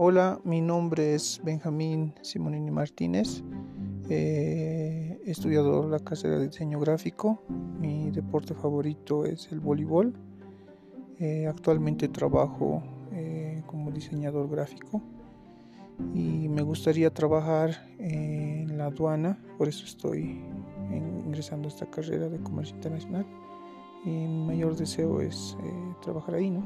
Hola, mi nombre es Benjamín Simonini Martínez. Eh, he estudiado la carrera de diseño gráfico. Mi deporte favorito es el voleibol. Eh, actualmente trabajo eh, como diseñador gráfico y me gustaría trabajar en la aduana, por eso estoy ingresando a esta carrera de comercio internacional y mi mayor deseo es eh, trabajar ahí, ¿no?